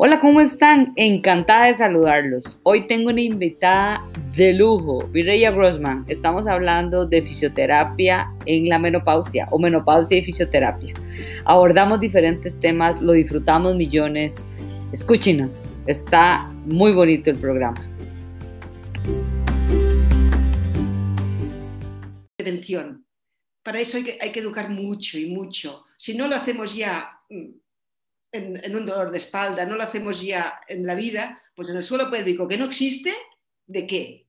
Hola, ¿cómo están? Encantada de saludarlos. Hoy tengo una invitada de lujo, Virreya Grossman. Estamos hablando de fisioterapia en la menopausia o menopausia y fisioterapia. Abordamos diferentes temas, lo disfrutamos millones. Escúchenos, está muy bonito el programa. Prevención. Para eso hay que, hay que educar mucho y mucho. Si no lo hacemos ya en, un dolor de espalda, no lo hacemos ya en la vida, pues en el suelo pélvico que no existe, ¿de qué?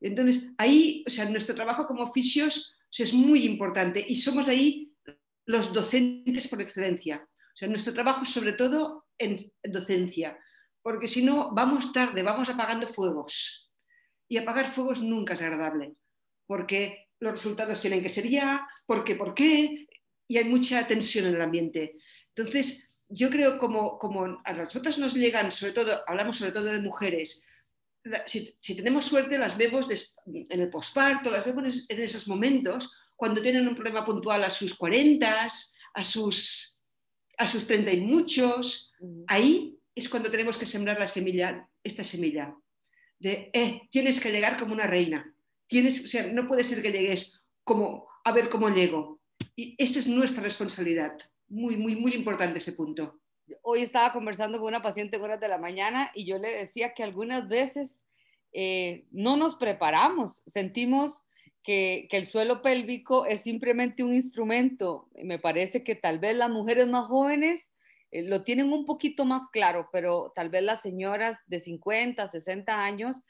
Entonces, ahí, o sea, nuestro trabajo como fisios es muy importante y somos ahí los docentes por excelencia. O sea, nuestro trabajo sobre todo en, docencia, porque si no, vamos tarde, vamos apagando fuegos. Y apagar fuegos nunca es agradable, porque los resultados tienen que ser ya, porque, ¿por qué? Y hay mucha tensión en el ambiente. Entonces, yo creo como, como a nosotras nos llegan, sobre todo, hablamos sobre todo de mujeres, si, tenemos suerte las vemos en el posparto, las vemos en esos momentos, cuando tienen un problema puntual a sus 40, a sus, a sus 30 y muchos, ahí es cuando tenemos que sembrar la semilla, esta semilla, de, eh, tienes que llegar como una reina, tienes, o sea, no puede ser que llegues como, a ver cómo llego. Y esa es nuestra responsabilidad muy, muy, muy importante ese punto. Hoy estaba conversando con una paciente en horas de la mañana y yo le decía que algunas veces eh, no nos preparamos, sentimos que, que, el suelo pélvico es simplemente un instrumento. Me parece que tal vez las mujeres más jóvenes eh, lo tienen un poquito más claro, pero tal vez las señoras de 50, 60 años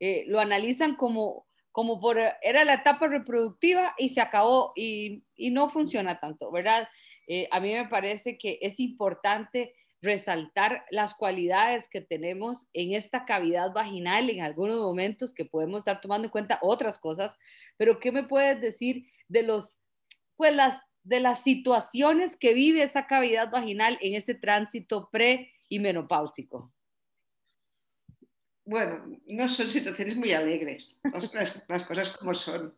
eh, lo analizan como, como por, era la etapa reproductiva y se acabó y, y no funciona tanto, ¿verdad? Eh, a mí me parece que es importante resaltar las cualidades que tenemos en esta cavidad vaginal en algunos momentos que podemos estar tomando en cuenta otras cosas, pero ¿qué me puedes decir de los pues las de las situaciones que vive esa cavidad vaginal en ese tránsito pre y menopáusico? Bueno, no son situaciones muy alegres, las cosas como son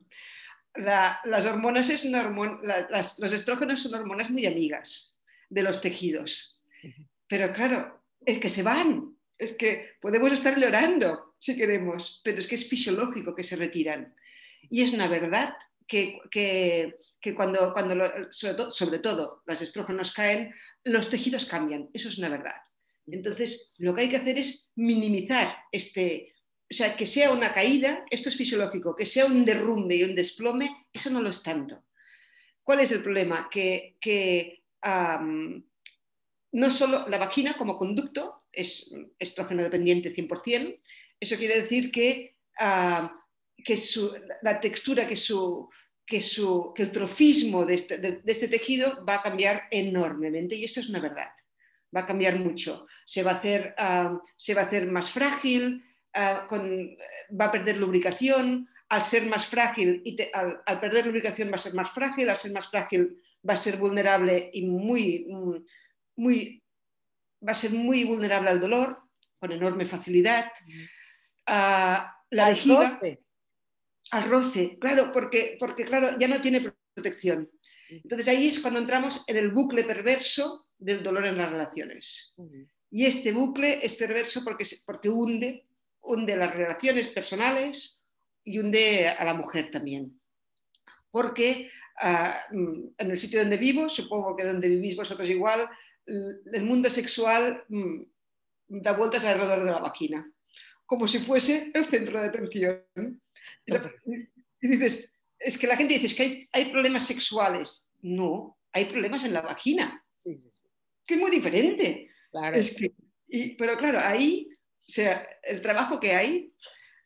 las hormonas es los estrógenos son hormonas muy amigas de los tejidos. Pero claro, es que se van, es que podemos estar llorando si queremos, pero es que es fisiológico que se retiran. Y es una verdad que, cuando, cuando sobre, todo, sobre todo los estrógenos caen, los tejidos cambian. Eso es una verdad. Entonces, lo que hay que hacer es minimizar este, o sea, que sea una caída, esto es fisiológico, que sea un derrumbe y un desplome, eso no lo es tanto. ¿Cuál es el problema? Que, no solo la vagina como conducto es estrógeno dependiente 100%, eso quiere decir que, que la textura, que, el trofismo de este, de este, tejido va a cambiar enormemente y esto es una verdad, va a cambiar mucho. Se va a hacer, se va a hacer más frágil, Va a perder lubricación, al ser más frágil, y al, perder lubricación va a ser más frágil, al ser más frágil va a ser vulnerable y muy, muy, va a ser muy vulnerable al dolor, con enorme facilidad. Ah, la vejiga, al roce, claro, porque, porque claro, ya no tiene protección. Entonces ahí es cuando entramos en el bucle perverso del dolor en las relaciones. Y este bucle es perverso porque, porque hunde hunde las relaciones personales y hunde a la mujer también. Porque ah, mm, en el sitio donde vivo, supongo que donde vivís vosotros igual, el mundo sexual mm, da vueltas alrededor de la vagina, como si fuese el centro de atención. Y, dices, es que la gente dice, que hay, problemas sexuales. No, hay problemas en la vagina, que es muy diferente. pero claro, ahí o sea, el trabajo que hay,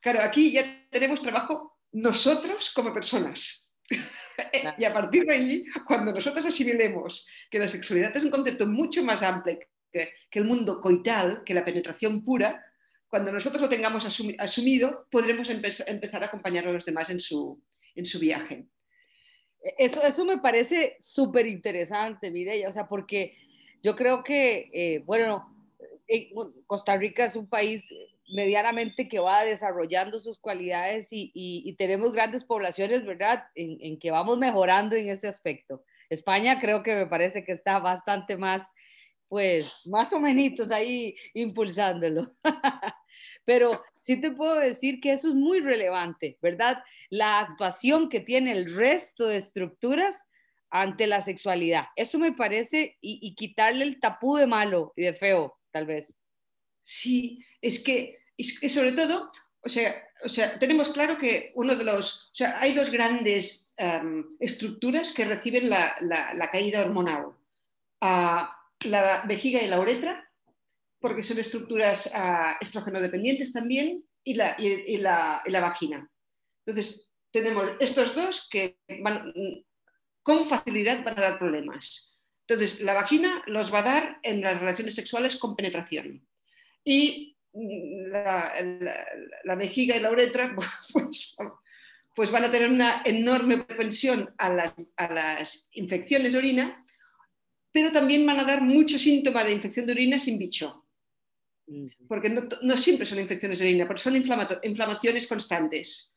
claro, aquí ya tenemos trabajo nosotros como personas. y a partir de ahí, cuando nosotros asimilemos que la sexualidad es un concepto mucho más amplio que, el mundo coital, que la penetración pura, cuando nosotros lo tengamos asumido, podremos empezar a acompañar a los demás en su, en su viaje. Eso, eso me parece súper interesante, Mireya, o sea, porque yo creo que, eh, bueno, Costa Rica es un país medianamente que va desarrollando sus cualidades y, tenemos grandes poblaciones, ¿verdad? En, que vamos mejorando en ese aspecto. España creo que me parece que está bastante más pues más o menos ahí impulsándolo. Pero sí te puedo decir que eso es muy relevante, ¿verdad? La actuación que tiene el resto de estructuras ante la sexualidad. Eso me parece y, quitarle el tapú de malo y de feo, tal vez. Sí, es que, es que sobre todo, o sea, o sea, tenemos claro que uno de los, o sea, hay dos grandes em, estructuras que reciben la, la, caída hormonal. Uh, la vejiga y la uretra, porque son estructuras uh, estrógeno dependientes también, y la, y, la, la, vagina. Entonces, tenemos estos dos que van, con facilidad van a dar problemas. Entonces, la vagina los va a dar en las relaciones sexuales con penetración. Y la, la, vejiga y la uretra, pues, pues, van a tener una enorme propensión a las, a las infecciones de orina pero también van a dar mucho síntoma de infección de orina sin bicho. Porque no, siempre son infecciones de orina, porque son inflamaciones constantes.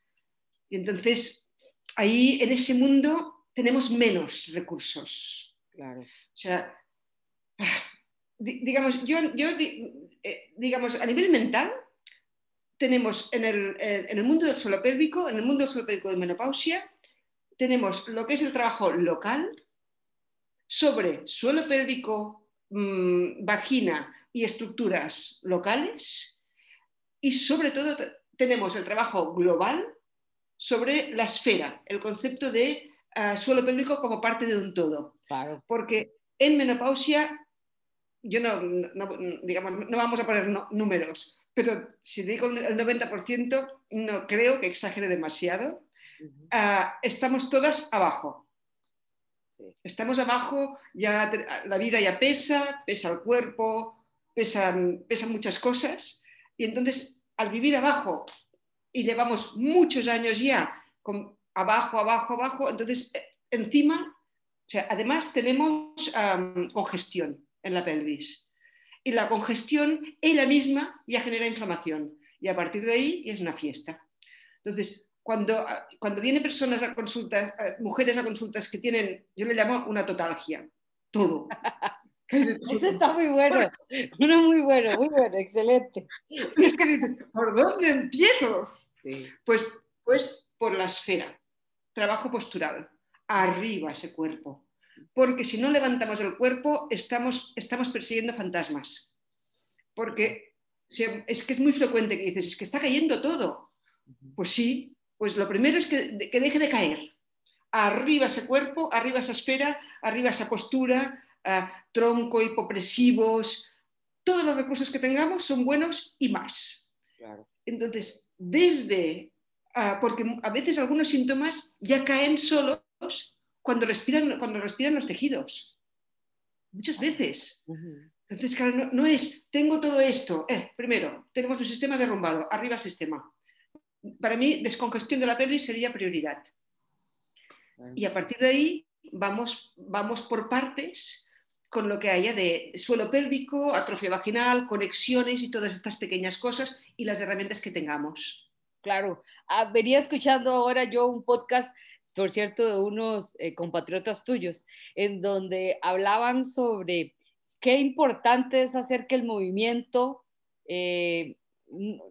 Y entonces, ahí en ese mundo tenemos menos recursos. Claro. O sea, digamos, yo, yo eh, digamos, a nivel mental, tenemos en el, en el, mundo del suelo pélvico, en el mundo del suelo pélvico de menopausia, tenemos lo que es el trabajo local, sobre suelo pélvico, mm, vagina y estructuras locales. Y sobre todo tenemos el trabajo global sobre la esfera, el concepto de ah, suelo pélvico como parte de un todo. Porque en menopausia, yo no, digamos, no vamos a poner números, pero si digo el 90%, no creo que exagere demasiado. Ah, estamos todas abajo. Estamos abajo, ya la vida ya pesa, pesa el cuerpo, pesan, pesan muchas cosas. Y entonces, al vivir abajo, y llevamos muchos años ya con, abajo, abajo, abajo, entonces eh, encima, sea, además tenemos congestión en la pelvis. Y la congestión ella misma ya genera inflamación. Y a partir de ahí es una fiesta. Entonces, cuando, cuando vienen personas a consultas, mujeres a consultas que tienen, yo le llamo una totalgia, todo. Eso está muy bueno, uno muy bueno, muy bueno, excelente. ¿Por dónde empiezo? Pues, pues por la esfera, trabajo postural, arriba ese cuerpo. Porque si no levantamos el cuerpo, estamos, estamos persiguiendo fantasmas. Porque es que es muy frecuente que dices, es que está cayendo todo. Pues sí, pues lo primero es que, deje de caer. Arriba ese cuerpo, arriba esa esfera, arriba esa postura, tronco, hipopresivos, todos los recursos que tengamos son buenos y más. Entonces, desde, porque a veces algunos síntomas ya caen solos cuando respiran, cuando respiran los tejidos. Muchas veces. Entonces, claro, no, es, tengo todo esto. Eh, primero, tenemos un sistema derrumbado, arriba el sistema para mí, descongestión de la pelvis sería prioridad. Y a partir de ahí vamos, vamos por partes con lo que haya de suelo pélvico, atrofia vaginal, conexiones y todas estas pequeñas cosas y las herramientas que tengamos. Claro, ah, venía escuchando ahora yo un podcast, por cierto, de unos eh, compatriotas tuyos, en donde hablaban sobre qué importante es hacer que el movimiento eh,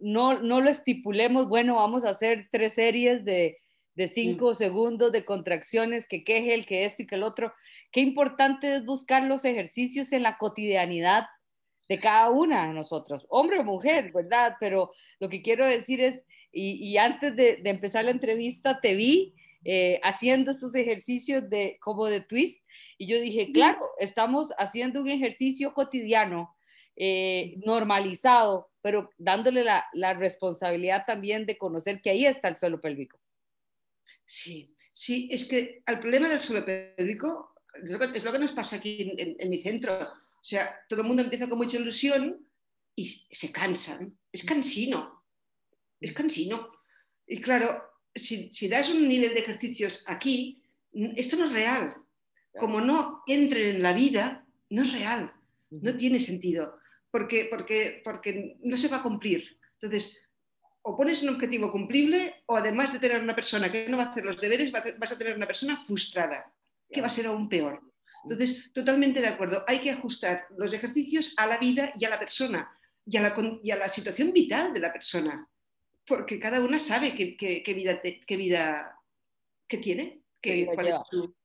no, no lo estipulemos, bueno, vamos a hacer tres series de, de cinco mm. segundos de contracciones, que queje el que esto y que el otro. Qué importante es buscar los ejercicios en la cotidianidad de cada una de nosotros, hombre o mujer, ¿verdad? Pero lo que quiero decir es, y, antes de, empezar la entrevista, te vi eh, haciendo estos ejercicios de, como de twist, y yo dije, claro, estamos haciendo un ejercicio cotidiano, eh, normalizado, pero dándole la, la, responsabilidad también de conocer que ahí está el suelo pélvico. Sí, sí, es que el problema del suelo pélvico es lo que nos pasa aquí en, mi centro. O sea, todo el mundo empieza con mucha ilusión y se cansan. Es cansino, es cansino. Y claro, si, si das un nivel de ejercicios aquí, esto no es real. Como no entren en la vida, no es real, no tiene sentido porque, porque, porque no se va a cumplir. Entonces, o pones un objetivo cumplible o además de tener una persona que no va a hacer los deberes, vas a tener una persona frustrada, que va a ser aún peor. Entonces, totalmente de acuerdo. Hay que ajustar los ejercicios a la vida y a la persona y a la, y a la situación vital de la persona, porque cada una sabe qué, qué, qué vida, qué vida que tiene. Que,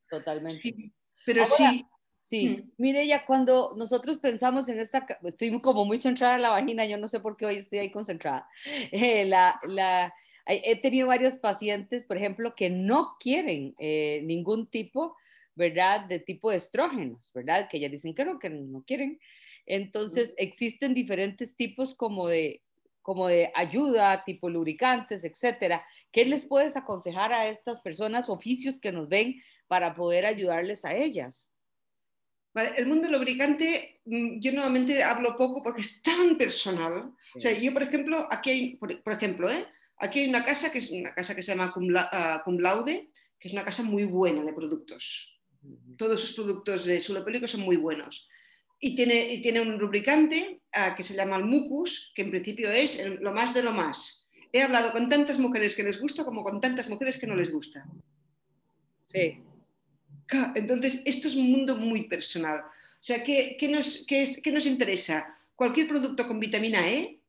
Totalmente. pero sí. Sí, mm. mire, ya cuando nosotros pensamos en esta, estoy como muy centrada en la vagina, yo no sé por qué hoy estoy ahí concentrada. Eh, la, la, he tenido varios pacientes, por ejemplo, que no quieren eh, ningún tipo, ¿verdad? De tipo de estrógenos, ¿verdad? Que ya dicen que no, que no quieren. Entonces, existen diferentes tipos como de, como de ayuda, tipo lubricantes, etcétera. ¿Qué les puedes aconsejar a estas personas, oficios que nos ven, para poder ayudarles a ellas? el mundo lubricante, mm, yo nuevamente hablo poco porque es tan personal. O sea, yo, por ejemplo, aquí hay, por, ejemplo, ¿eh? aquí hay una casa que es una casa que se llama ah, Cum, Laude, que es una casa muy buena de productos. Todos sus productos de suelo pélvico son muy buenos. Y tiene, y tiene un lubricante ah, que se llama el mucus, que en principio es lo más de lo más. He hablado con tantas mujeres que les gusta como con tantas mujeres que no les gusta. Sí. Entonces, esto es un mundo muy personal. O sea, ¿qué, nos, nos, interesa? Cualquier producto con vitamina E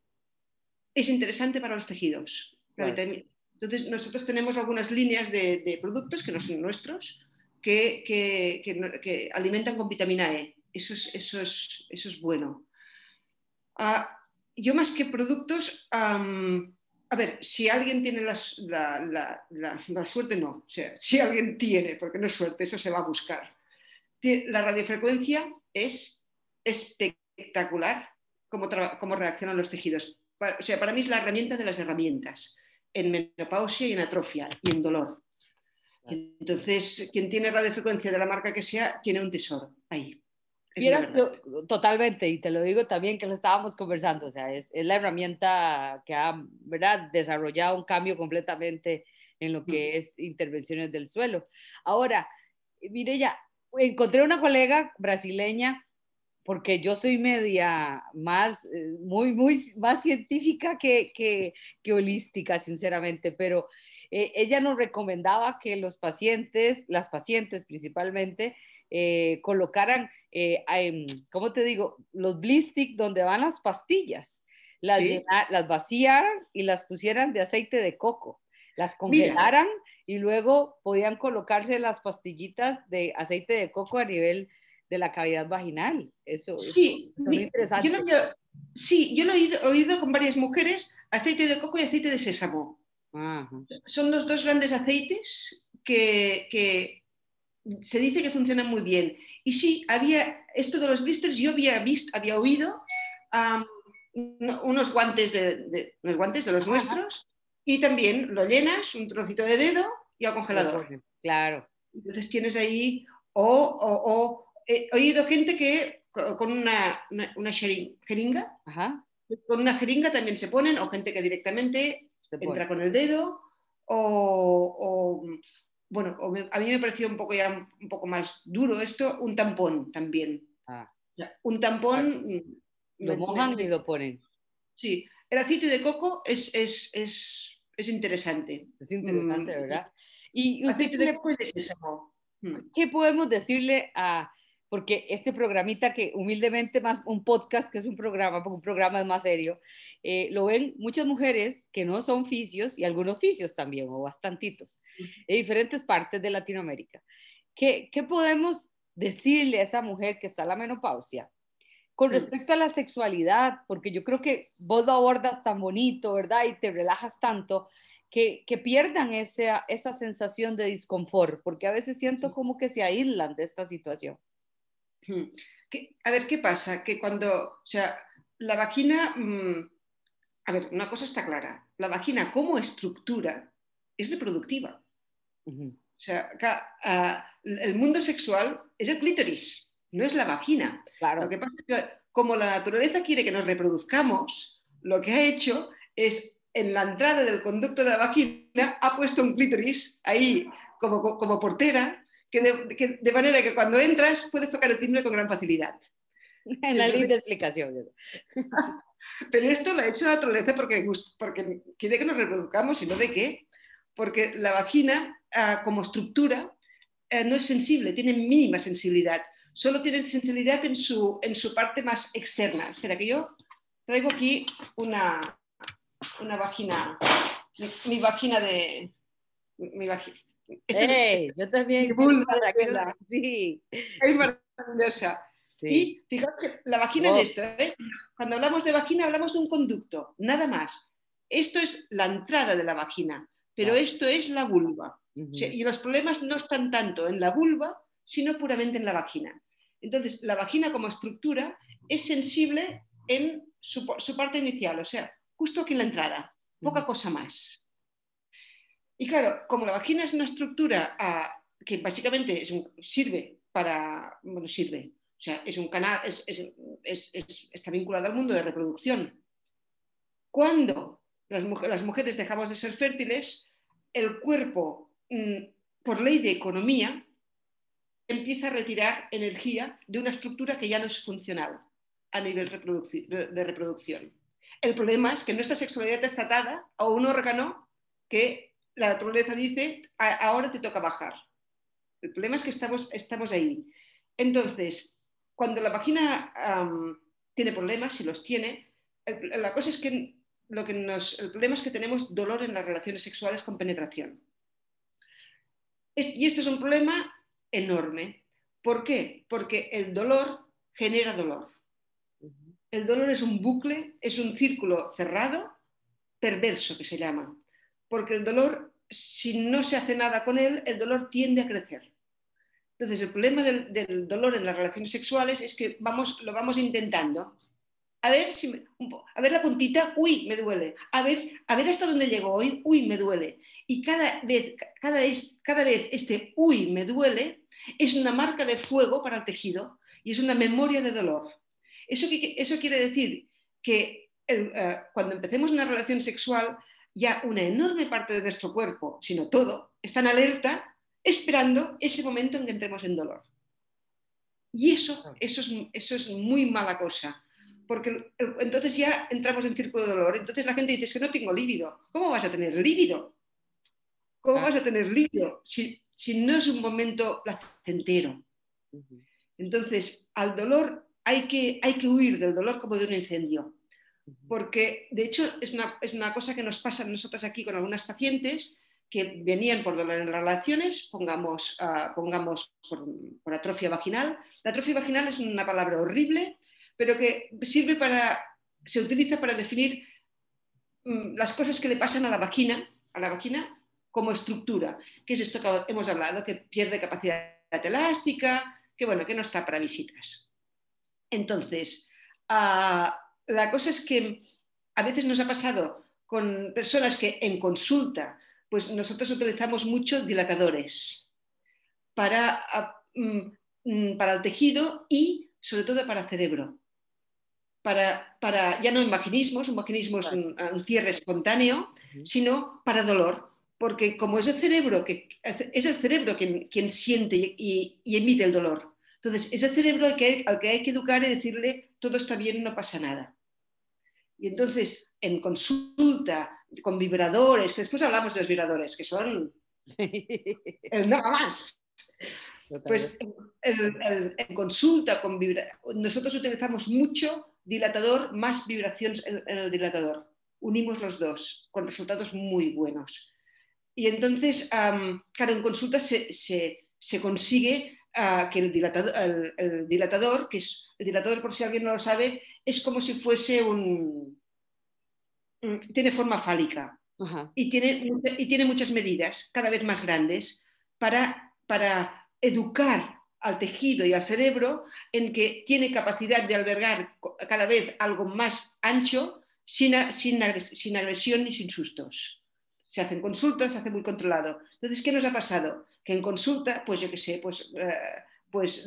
es interesante para los tejidos. Entonces, nosotros tenemos algunas líneas de, productos que no son nuestros, que, alimentan con vitamina E. Eso es, eso es, eso es bueno. Ah, yo más que productos, a ver, si alguien tiene la, suerte, no. O sea, si alguien tiene, porque no es suerte, eso se va a buscar. La radiofrecuencia es espectacular cómo, cómo reaccionan los tejidos. O sea, para mí es la herramienta de las herramientas en menopausia y en atrofia y en dolor. Entonces, quien tiene radiofrecuencia de la marca que sea, tiene un tesoro ahí totalmente, y te lo digo también que lo estábamos conversando, o sea, es, es, la herramienta que ha ¿verdad? desarrollado un cambio completamente en lo que es intervenciones del suelo. Ahora, mire ya, encontré una colega brasileña, porque yo soy media más, eh, muy, muy, más científica que, que, que holística, sinceramente, pero eh, ella nos recomendaba que los pacientes, las pacientes principalmente, eh, colocaran, eh, ¿cómo te digo? Los blistick donde van las pastillas, las, las vaciaran y las pusieran de aceite de coco, las congelaran y luego podían colocarse las pastillitas de aceite de coco a nivel de la cavidad vaginal. Eso, sí, es interesante. sí, yo lo he oído, con varias mujeres, aceite de coco y aceite de sésamo. Son los dos grandes aceites que, que, se dice que funcionan muy bien. Y sí, había esto de los blisters, yo había visto, había oído unos guantes de, unos guantes de los nuestros y también lo llenas, un trocito de dedo y al congelador. Claro. Entonces tienes ahí, o, he oído gente que con una, una, jeringa, con una jeringa también se ponen, o gente que directamente entra con el dedo, o, bueno, a mí me pareció un poco ya un poco más duro esto, un tampón también. Ah. Un tampón... Mm, lo mojan y lo ponen. Sí, el aceite de coco es, es, es, es interesante. Es interesante, mm. ¿verdad? Y usted aceite de coco mm. ¿Qué podemos decirle a, porque este programita que humildemente más un podcast que es un programa, porque un programa es más serio, eh, lo ven muchas mujeres que no son fisios y algunos fisios también, o bastantitos, de diferentes partes de Latinoamérica. ¿Qué, ¿Qué, podemos decirle a esa mujer que está en la menopausia con respecto a la sexualidad? Porque yo creo que vos lo abordas tan bonito, ¿verdad? Y te relajas tanto. Que, que pierdan esa, esa sensación de disconfort, porque a veces siento como que se aíslan de esta situación. A ver, ¿qué pasa? Que cuando, o sea, la vagina, mm, a ver, una cosa está clara, la vagina como estructura es reproductiva. O sea, el mundo sexual es el clítoris, no es la vagina. Claro. Lo que pasa es que como la naturaleza quiere que nos reproduzcamos, lo que ha hecho es en la entrada del conducto de la vagina ha puesto un clítoris ahí como, como portera de, manera que cuando entras puedes tocar el timbre con gran facilidad. En la linda explicación. Pero esto lo ha hecho la naturaleza porque, porque quiere que nos reproduzcamos y no de qué. Porque la vagina, ah, como estructura, eh, no es sensible, tiene mínima sensibilidad. solo tienen sensibilidad en su, en su parte más externa. Espera, que yo traigo aquí una, una vagina, mi, vagina de... Mi vagina. Hey, yo también. Sí. Es maravillosa. Y fijaos que la vagina es esto. ¿eh? Cuando hablamos de vagina hablamos de un conducto, nada más. Esto es la entrada de la vagina, pero esto es la vulva. y los problemas no están tanto en la vulva, sino puramente en la vagina. Entonces, la vagina como estructura es sensible en su, parte inicial, o sea, justo aquí en la entrada, poca cosa más. Y claro, como la vagina es una estructura ah, que básicamente sirve para, bueno, sirve, o sea, es un canal, está vinculado al mundo de reproducción. Cuando las, mujeres dejamos de ser fértiles, el cuerpo, mm, por ley de economía, empieza a retirar energía de una estructura que ya no es funcional a nivel de reproducción. El problema es que nuestra sexualidad está atada a un órgano que la naturaleza dice, ahora te toca bajar. El problema es que estamos, estamos ahí. Entonces, cuando la vagina tiene problemas, si los tiene, la cosa es que, lo que nos, el problema es que tenemos dolor en las relaciones sexuales con penetración. Y esto es un problema enorme. ¿Por qué? Porque el dolor genera dolor. El dolor es un bucle, es un círculo cerrado, perverso que se llama. Porque el dolor, si no se hace nada con él, el dolor tiende a crecer. Entonces, el problema del, dolor en las relaciones sexuales es que vamos, lo vamos intentando. A ver, si a ver la puntita, uy, me duele. A ver, a ver hasta dónde llego hoy, uy, me duele. Y cada vez, cada, vez este uy, me duele es una marca de fuego para el tejido y es una memoria de dolor. Eso, eso quiere decir que eh, cuando empecemos una relación sexual, ya una enorme parte de nuestro cuerpo, sino todo, está en alerta esperando ese momento en que entremos en dolor. Y eso, eso, es, eso es muy mala cosa, porque entonces ya entramos en círculo de dolor. Entonces la gente dice, es que no tengo líbido. ¿Cómo vas a tener líbido? ¿Cómo vas a tener líbido si, si no es un momento placentero? Entonces, al dolor hay que, hay que huir del dolor como de un incendio. Porque, de hecho, es una, es una cosa que nos pasa a nosotros aquí con algunas pacientes que venían por dolor en relaciones, pongamos, ah, pongamos por, atrofia vaginal. La atrofia vaginal es una palabra horrible, pero que sirve para, se utiliza para definir mm, las cosas que le pasan a la vagina, a la vagina como estructura, que es esto que hemos hablado, que pierde capacidad elástica, que bueno, que no está para visitas. Entonces, ah, la cosa es que a veces nos ha pasado con personas que en consulta pues nosotros utilizamos mucho dilatadores para, mm, mm, para el tejido y sobre todo para el cerebro. Para, para, ya no en vaginismos, un vaginismo es un, cierre espontáneo, sino para dolor, porque como es el cerebro, que, es el cerebro quien, quien siente y, emite el dolor. Entonces, es el cerebro al que, al que hay que educar y decirle, todo está bien, no pasa nada. Y entonces, en consulta, con vibradores, que después hablamos de los vibradores, que son el nada más. Pues en, consulta con nosotros utilizamos mucho dilatador más vibraciones en, el dilatador. Unimos los dos con resultados muy buenos. Y entonces, claro, en consulta se, consigue ah, que el dilatador, el dilatador, que es el dilatador por si alguien no lo sabe, es como si fuese un, tiene forma fálica y tiene, y tiene muchas medidas cada vez más grandes para, para educar al tejido y al cerebro en que tiene capacidad de albergar cada vez algo más ancho sin, sin, sin agresión ni sin sustos. Se hacen consultas, se hace muy controlado. Entonces, ¿qué nos ha pasado? Que en consulta, pues yo qué sé, pues, eh, pues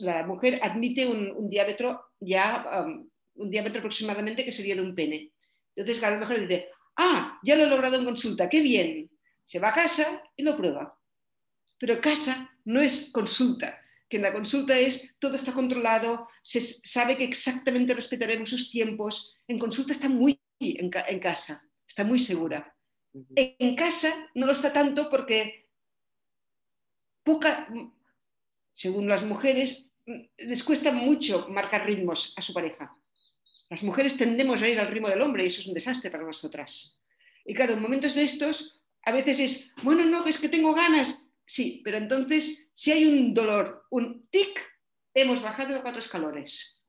la, mujer admite un, diámetro ya, um, un diámetro aproximadamente que sería de un pene. Entonces, a lo mejor dice, ah, ya lo he logrado en consulta, qué bien. Se va a casa y lo prueba. Pero casa no es consulta, que en la consulta es todo está controlado, se sabe que exactamente respetaremos sus tiempos. En consulta está muy en, en casa, está muy segura. En casa no lo está tanto porque poca, según las mujeres, les cuesta mucho marcar ritmos a su pareja. Las mujeres tendemos a ir al ritmo del hombre y eso es un desastre para nosotras. Y claro, en momentos de estos, a veces es, bueno, no, es que tengo ganas. Sí, pero entonces, si hay un dolor, un tic, hemos bajado cuatro escalones.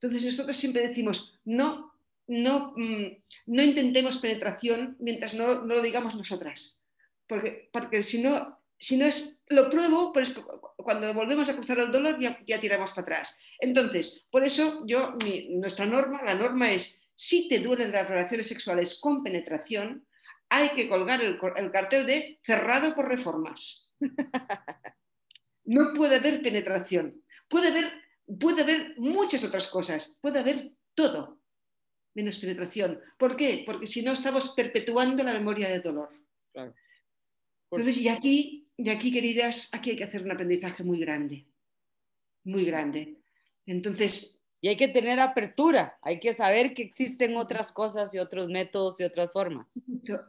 Entonces, nosotros siempre decimos, no, no, mm, no intentemos penetración mientras no, no, lo digamos nosotras. Porque, porque si no, si no es, lo pruebo, pues cuando volvemos a cruzar el dolor ya, ya tiramos para atrás. Entonces, por eso yo, nuestra norma, la norma es, si te duelen las relaciones sexuales con penetración, hay que colgar el, el cartel de cerrado por reformas. No puede haber penetración. Puede haber, puede haber muchas otras cosas. Puede haber todo, menos penetración. ¿Por qué? Porque si no estamos perpetuando la memoria de dolor. Claro. Entonces, y aquí y aquí, queridas, aquí hay que hacer un aprendizaje muy grande, muy grande. Entonces... Y hay que tener apertura, hay que saber que existen otras cosas y otros métodos y otras formas.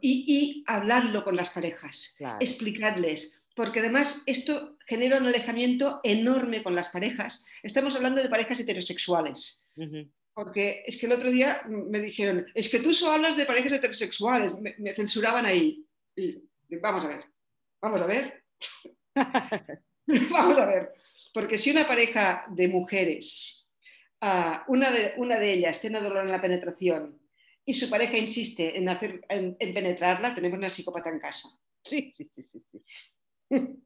Y, hablarlo con las parejas, explicarles, porque además esto genera un alejamiento enorme con las parejas. Estamos hablando de parejas heterosexuales. Porque es que el otro día me dijeron, es que tú solo hablas de parejas heterosexuales, me, me censuraban ahí. Y vamos a ver, Vamos a ver. Vamos a ver. Porque si una pareja de mujeres, uh, una, de, una de ellas tiene dolor en la penetración y su pareja insiste en, hacer, en, en penetrarla, tenemos una psicópata en casa. Sí, sí, sí. sí.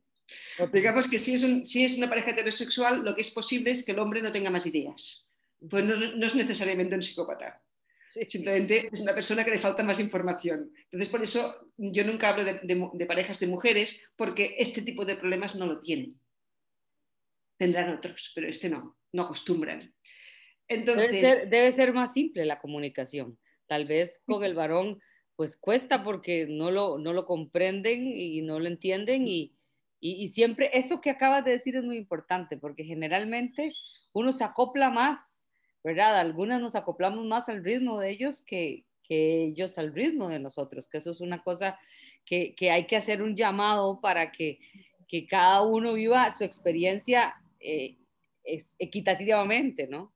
Digamos que si es, un, si es, una pareja heterosexual, lo que es posible es que el hombre no tenga más ideas. Pues no, no es necesariamente un psicópata. Simplemente es una persona que le falta más información. Entonces, por eso yo nunca hablo de, parejas de mujeres, porque este tipo de problemas no lo tienen. Tendrán otros, pero este no, no acostumbran. Entonces, debe ser, más simple la comunicación. Tal vez con el varón, pues cuesta porque no lo, no lo comprenden y no lo entienden y, y, siempre eso que acabas de decir es muy importante porque generalmente uno se acopla más ¿verdad? Algunas nos acoplamos más al ritmo de ellos que, que ellos al ritmo de nosotros, que eso es una cosa que, que hay que hacer un llamado para que, que cada uno viva su experiencia eh, es, equitativamente, ¿no?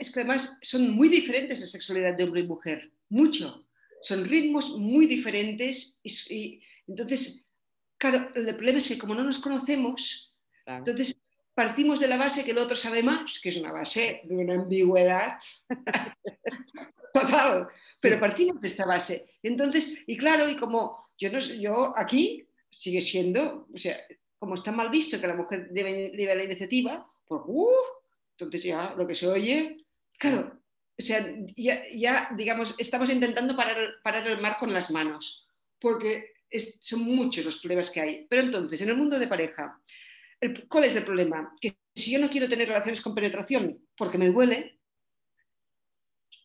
Es que además son muy diferentes la sexualidad de hombre y mujer, mucho. Son ritmos muy diferentes y, y entonces, claro, el problema es que como no nos conocemos, claro. entonces partimos de la base que el otro sabe más, que es una base de una ambigüedad total, pero partimos de esta base. Entonces, y claro, y como yo, no, yo aquí sigue siendo, o sea, como está mal visto que la mujer debe, debe la iniciativa, pues, uh, entonces ya lo que se oye, claro, o sea, ya, ya digamos, estamos intentando parar, parar, el mar con las manos, porque es, son muchos los problemas que hay. Pero entonces, en el mundo de pareja, ¿Cuál es el problema? Que si yo no quiero tener relaciones con penetración porque me duele,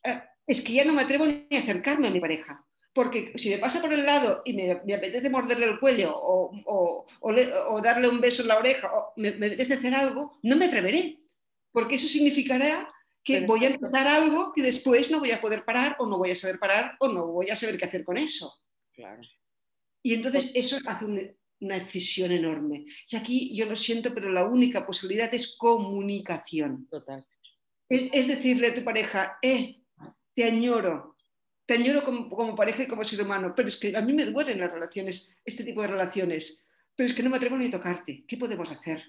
eh, es que ya no me atrevo ni a acercarme a mi pareja. Porque si me pasa por el lado y me, apetece morderle el cuello o, darle un beso en la oreja o me, apetece hacer algo, no me atreveré. Porque eso significará que voy a empezar algo que después no voy a poder parar o no voy a saber parar o no voy a saber qué hacer con eso. Claro. Y entonces eso hace un, una decisión enorme. Y aquí yo lo siento, pero la única posibilidad es comunicación. Total. Es, decirle a tu pareja, eh, te añoro, te añoro como, pareja y como ser humano, pero es que a mí me duelen las relaciones, este tipo de relaciones, pero es que no me atrevo ni a tocarte. ¿Qué podemos hacer?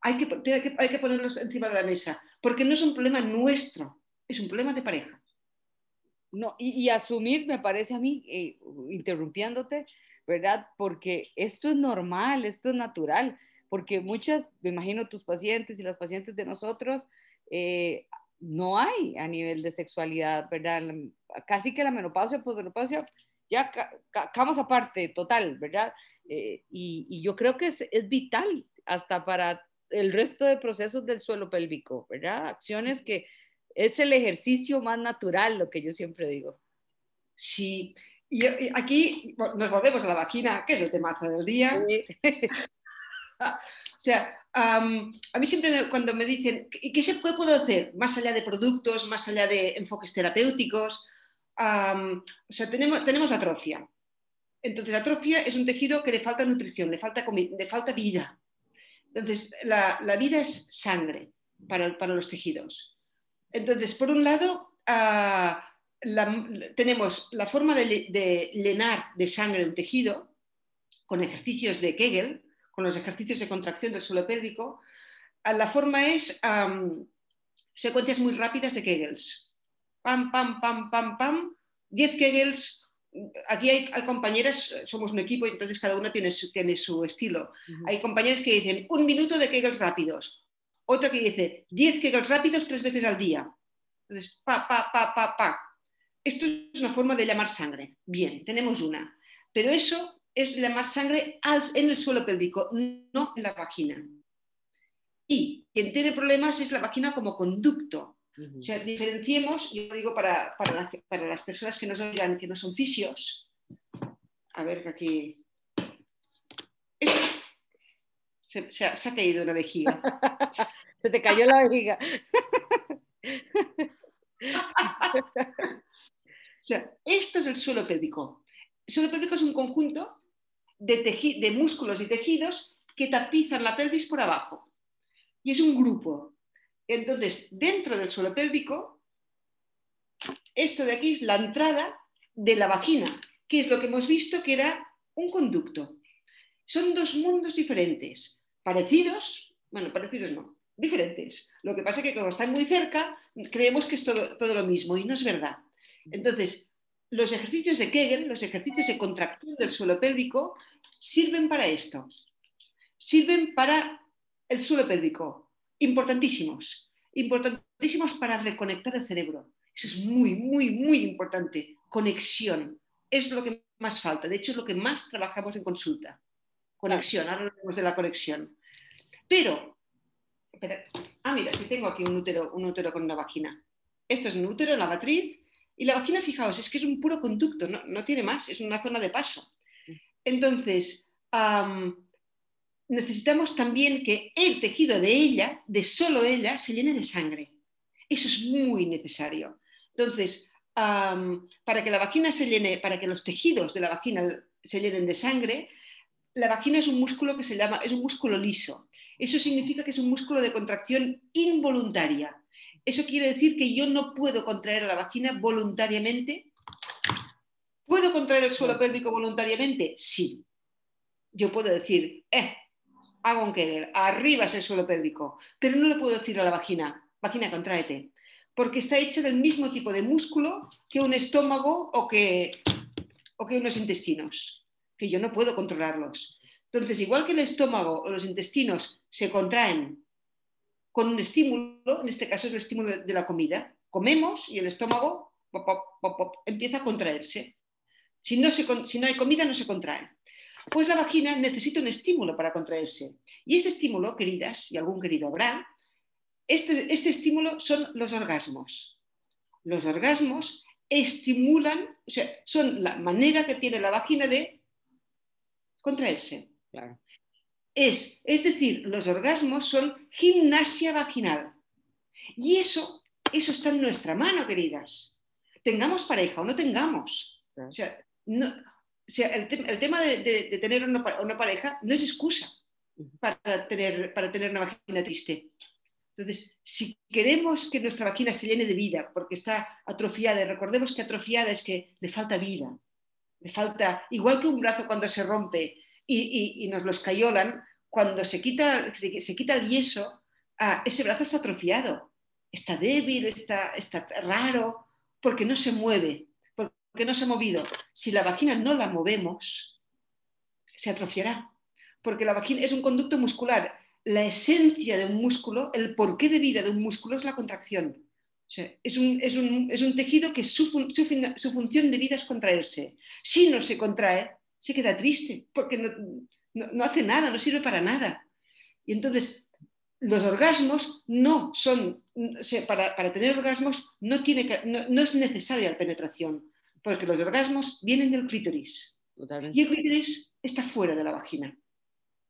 hay, que, hay, que, ponerlos encima de la mesa, porque no es un problema nuestro, es un problema de pareja. No, y, asumir, me parece a mí, eh, interrumpiéndote, ¿verdad? Porque esto es normal, esto es natural, porque muchas, me imagino tus pacientes y las pacientes de nosotros, eh, no hay a nivel de sexualidad, ¿verdad? Casi que la menopausia, pues menopausia, ya acabamos aparte, total, ¿verdad? Eh, y, yo creo que es, es, vital hasta para el resto de procesos del suelo pélvico, ¿verdad? Acciones que es el ejercicio más natural, lo que yo siempre digo. Sí, y, aquí nos volvemos a la vagina, que es el temazo del día. o sea, a mí siempre cuando me dicen, ¿qué se puede, puedo hacer más allá de productos, más allá de enfoques terapéuticos? o sea, tenemos, tenemos atrofia. Entonces, atrofia es un tejido que le falta nutrición, le falta, le falta vida. Entonces, la, vida es sangre para, los tejidos. Entonces, por un lado, tenemos la forma de, llenar de sangre un tejido con ejercicios de Kegel, con los ejercicios de contracción del suelo pélvico. Ah, la forma es secuencias muy rápidas de Kegels. Pam, pam, pam, pam, pam. 10 Kegels aquí hay, compañeras, somos un equipo entonces cada una tiene su, tiene su estilo. Hay compañeras que dicen un minuto de kegels rápidos, otra que dice 10 kegels rápidos tres veces al día. Entonces, pa, pa, pa, pa, pa. Esto es una forma de llamar sangre. Bien, tenemos una. Pero eso es llamar sangre en el suelo pélvico, no en la vagina. Y quien tiene problemas es la vagina como conducto. O sea, diferenciemos, yo digo para, para, las personas que nos oigan, que no son fisios, a ver que aquí... Se, ha, caído una vejiga. se te cayó la vejiga. o sea, esto es el suelo pélvico. El suelo pélvico es un conjunto de, músculos y tejidos que tapizan la pelvis por abajo. Y es un grupo entonces, dentro del suelo pélvico, esto de aquí es la entrada de la vagina, que es lo que hemos visto que era un conducto. Son dos mundos diferentes, parecidos, bueno, parecidos no, diferentes. Lo que pasa es que como están muy cerca, creemos que es todo lo mismo y no es verdad. Entonces, los ejercicios de Kegel, los ejercicios de contracción del suelo pélvico, sirven para esto. Sirven para el suelo pélvico, importantísimos, importantísimos para reconectar el cerebro. Eso es muy, muy, muy importante. Conexión. Es lo que más falta. De hecho, es lo que más trabajamos en consulta. Conexión. Ahora hablamos de la conexión. Pero, ah, mira, aquí tengo aquí un útero, un útero con una vagina. Esto es un útero, la matriz. Y la vagina, fijaos, es que es un puro conducto, no, no tiene más, es una zona de paso. Entonces, necesitamos también que el tejido de ella, de solo ella, se llene de sangre. Eso es muy necesario. Entonces, para que la vagina se llene, para que los tejidos de la vagina se llenen de sangre, la vagina es un músculo que se llama, es un músculo liso. Eso significa que es un músculo de contracción involuntaria. Eso quiere decir que yo no puedo contraer a la vagina voluntariamente. ¿Puedo contraer el suelo pélvico voluntariamente? Sí. Yo puedo decir, eh, hago un Kegel, arriba es el suelo pélvico, pero no le puedo decir a la vagina, vagina, contráete, porque está hecho del mismo tipo de músculo que un estómago o que, o que unos intestinos, que yo no puedo controlarlos. Entonces, igual que el estómago o los intestinos se contraen con un estímulo, en este caso es el estímulo de la comida, comemos y el estómago empieza a contraerse. Si no, hay comida, no se contrae pues la vagina necesita un estímulo para contraerse. Y este estímulo, queridas, y algún querido habrá, este, este estímulo son los orgasmos. Los orgasmos estimulan, o sea, son la manera que tiene la vagina de contraerse. Es, es decir, los orgasmos son gimnasia vaginal. Y eso, eso está en nuestra mano, queridas. Tengamos pareja o no tengamos. O sea, no, el, tema de, tener una, pareja no es excusa para tener, para tener una vagina triste. Entonces, si queremos que nuestra vagina se llene de vida porque está atrofiada, y recordemos que atrofiada es que le falta vida, le falta, igual que un brazo cuando se rompe y, nos lo escayolan, cuando se quita, se quita el yeso, ese brazo está atrofiado, está débil, está, está raro, porque no se mueve que no se ha movido. Si la vagina no la movemos, se atrofiará, porque la vagina es un conducto muscular. La esencia de un músculo, el porqué de vida de un músculo es la contracción. es, un, tejido que su, función de vida es contraerse. Si no se contrae, se queda triste, porque no, hace nada, no sirve para nada. Y entonces, los orgasmos no son, para, tener orgasmos no, tiene no es necesaria la penetración porque los orgasmos vienen del clítoris. Y el clítoris está fuera de la vagina.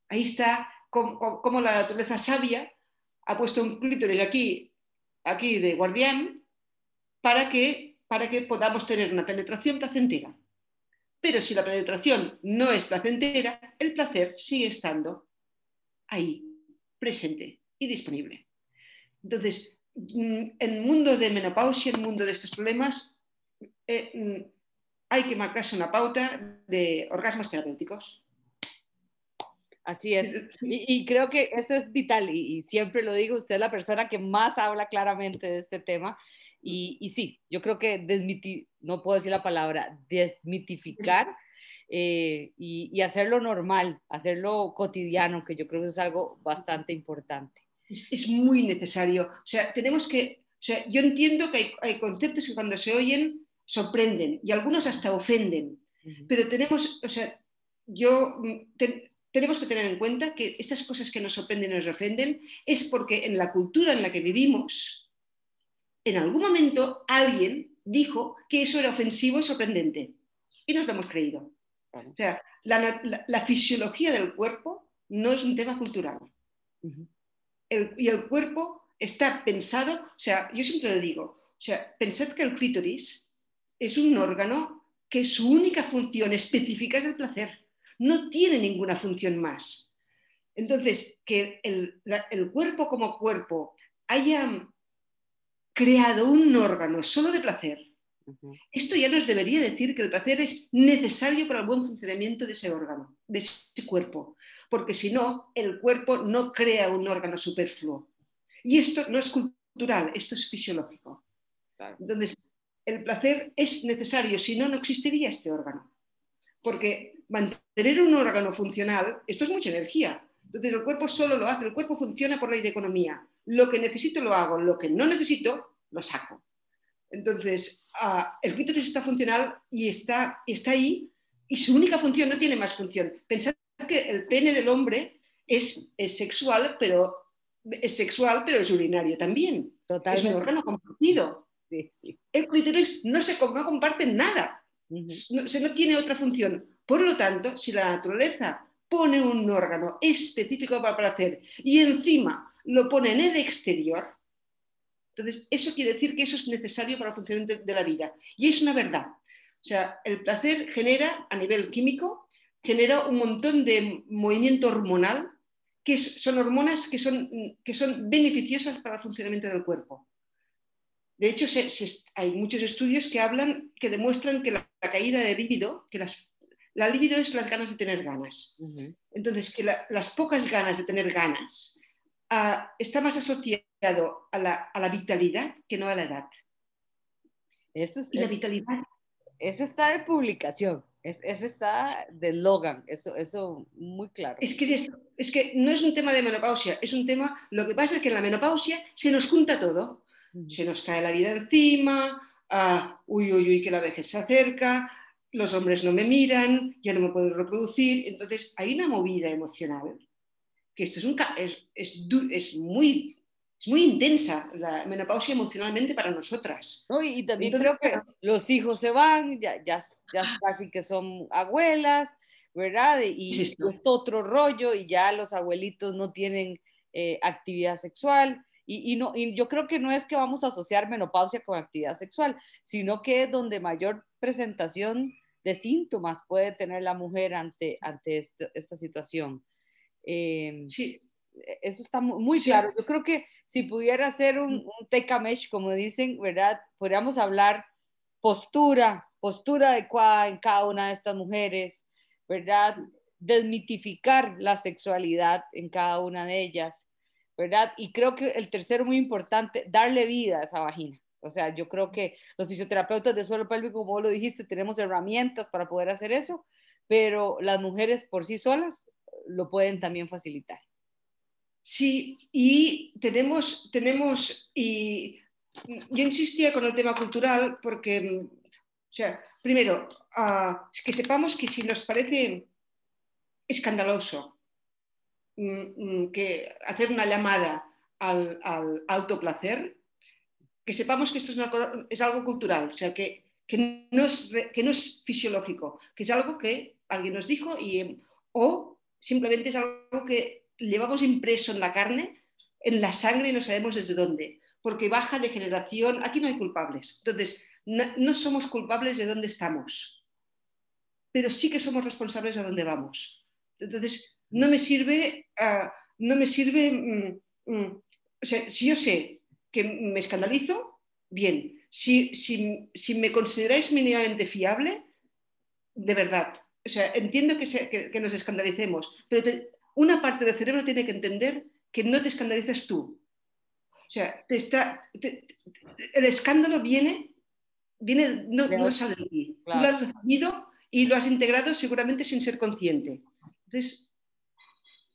Ahí está como, la naturaleza sabia ha puesto un clítoris aquí, aquí de guardián para que, para que podamos tener una penetración placentera. Pero si la penetración no es placentera, el placer sigue estando ahí. presente y disponible. Entonces, mm, en el mundo de menopausia, en el mundo de estos problemas, eh, mm, hay que marcarse una pauta de orgasmos terapéuticos. Así es. Y, creo que eso es vital y, siempre lo digo, usted es la persona que más habla claramente de este tema. Y, sí, yo creo que no puedo decir la palabra, desmitificar eh, y, hacerlo normal, hacerlo cotidiano, que yo creo que es algo bastante importante. Es, muy necesario. O sea, tenemos que, o sea, yo entiendo que hay, hay conceptos que cuando se oyen sorprenden y algunos hasta ofenden, pero tenemos, o sea, yo mm, tenemos que tener en cuenta que estas cosas que nos sorprenden y nos ofenden es porque en la cultura en la que vivimos, en algún momento alguien dijo que eso era ofensivo y sorprendente y nos lo hemos creído. O sea, la, fisiología del cuerpo no es un tema cultural. y el cuerpo está pensado, o sea, yo siempre lo digo, o sea, pensad que el clítoris es un órgano que su única función específica es el placer no tiene ninguna función más. Entonces, que el, cuerpo como cuerpo haya creado un órgano solo de placer, esto ya nos debería decir que el placer es necesario para el buen funcionamiento de ese órgano, de ese cuerpo, porque si no, el cuerpo no crea un órgano superfluo. Y esto no es cultural, esto es fisiológico. Entonces, el placer es necesario, si no, no existiría este órgano. Porque mantener un órgano funcional, esto es mucha energía. Entonces el cuerpo solo lo hace, el cuerpo funciona por ley de economía. Lo que necesito lo hago, lo que no necesito lo saco. Entonces ah, el clítoris está funcional y está, está ahí y su única función no tiene más función. Pensad que el pene del hombre es, sexual, pero es sexual, pero es urinario también. Es un órgano compartido. El clítoris no se no comparte nada. no tiene otra función. Por lo tanto, si la naturaleza pone un órgano específico para placer y encima lo pone en el exterior, entonces eso quiere decir que eso es necesario para el funcionamiento de la vida. Y es una verdad. O sea, el placer genera a nivel químico, genera un montón de movimiento hormonal, que son hormonas que son, que son beneficiosas para el funcionamiento del cuerpo. De hecho, hay muchos estudios que hablan, que demuestran que la, la caída de líbido, que las la libido es las ganas de tener ganas. Entonces, que las pocas ganas de tener ganas ah, está más asociado a la, vitalidad que no a la edad. Eso y la vitalidad. Eso está de publicación, es, eso está de Logan, eso, eso muy claro. Es que, es, es que no es un tema de menopausia, es un tema, lo que pasa es que en la menopausia se nos junta todo. Se nos cae la vida encima, uh, uy, uy, uy, que la vejez se acerca, los hombres no me miran, ya no me puedo reproducir. Entonces hay una movida emocional, que esto es, un, es, es, muy, es muy intensa, la menopausia emocionalmente para nosotras. y, también creo que los hijos se van, ya, ya, ya casi que son abuelas, ¿verdad? Y, es otro rollo y ya los abuelitos no tienen eh, actividad sexual. Y, y, no, y yo creo que no es que vamos a asociar menopausia con actividad sexual, sino que es donde mayor presentación de síntomas puede tener la mujer ante, ante esta situación. Em, sí. Eso está muy, claro. Yo creo que si pudiera hacer un, mm. un tecamesh, como dicen, ¿verdad? Podríamos hablar postura, postura adecuada en cada una de estas mujeres, ¿verdad? Desmitificar la sexualidad en cada una de ellas, ¿verdad? Y creo que el tercero muy importante, darle vida a esa vagina. O sea, yo creo que los fisioterapeutas de suelo pélvico, como lo dijiste, tenemos herramientas para poder hacer eso, pero las mujeres por sí solas lo pueden también facilitar. Sí, y tenemos, tenemos, y yo insistía con el tema cultural porque, o sea, primero, uh, que sepamos que si nos parece escandaloso mm, mm, que hacer una llamada al, al autoplacer, que sepamos que esto es, algo cultural, o sea, que, no es, que no es fisiológico, que es algo que alguien nos dijo y, o simplemente es algo que llevamos impreso en la carne, en la sangre y no sabemos desde dónde, porque baja de generación, aquí no hay culpables. Entonces, no, somos culpables de dónde estamos, pero sí que somos responsables de dónde vamos. Entonces, no me sirve, ah, no me sirve, mm, mm, o sea, si yo sé que me escandalizo, bien. Si, si, si me consideráis mínimamente fiable, de verdad, o sea, entiendo que, que, nos escandalicemos, pero una parte del cerebro tiene que entender que no te escandalizas tú. O sea, te está, el escándalo viene, viene no, no, sale de ti. Tú lo has recibido y lo has integrado seguramente sin ser consciente. Entonces,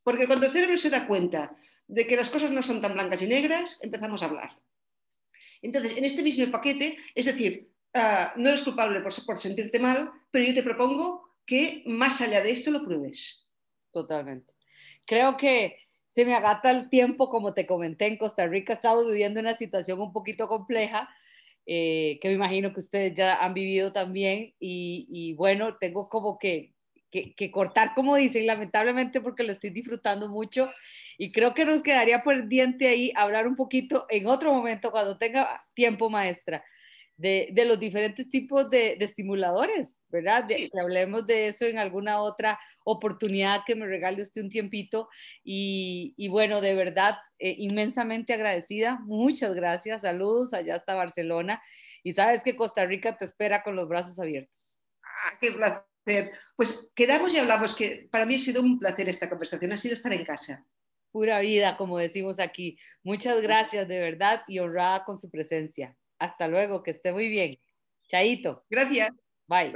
porque cuando el cerebro se da cuenta de que las cosas no son tan blancas y negras, empezamos a hablar. Entonces, en este mismo paquete, es decir, uh, no eres culpable por, por sentirte mal, pero yo te propongo que más allá de esto lo pruebes. Totalmente. Creo que se me agata el tiempo, como te comenté, en Costa Rica estamos viviendo una situación un poquito compleja, eh, que me imagino que ustedes ya han vivido también, y, y bueno, tengo como que, que, que, cortar, como dicen, lamentablemente porque lo estoy disfrutando mucho y creo que nos quedaría pendiente ahí hablar un poquito en otro momento, cuando tenga tiempo, maestra, de, de los diferentes tipos de, de estimuladores, ¿verdad? De, Que hablemos de eso en alguna otra oportunidad que me regale usted un tiempito. Y, y bueno, de verdad, eh, inmensamente agradecida. Muchas gracias. Saludos allá hasta Barcelona. Y sabes que Costa Rica te espera con los brazos abiertos. Ah, qué placer. Pues quedamos y hablamos que para mí ha sido un placer esta conversación, ha sido estar en casa pura vida, como decimos aquí. Muchas gracias de verdad y honrada con su presencia. Hasta luego, que esté muy bien. Chaito. Gracias. Bye.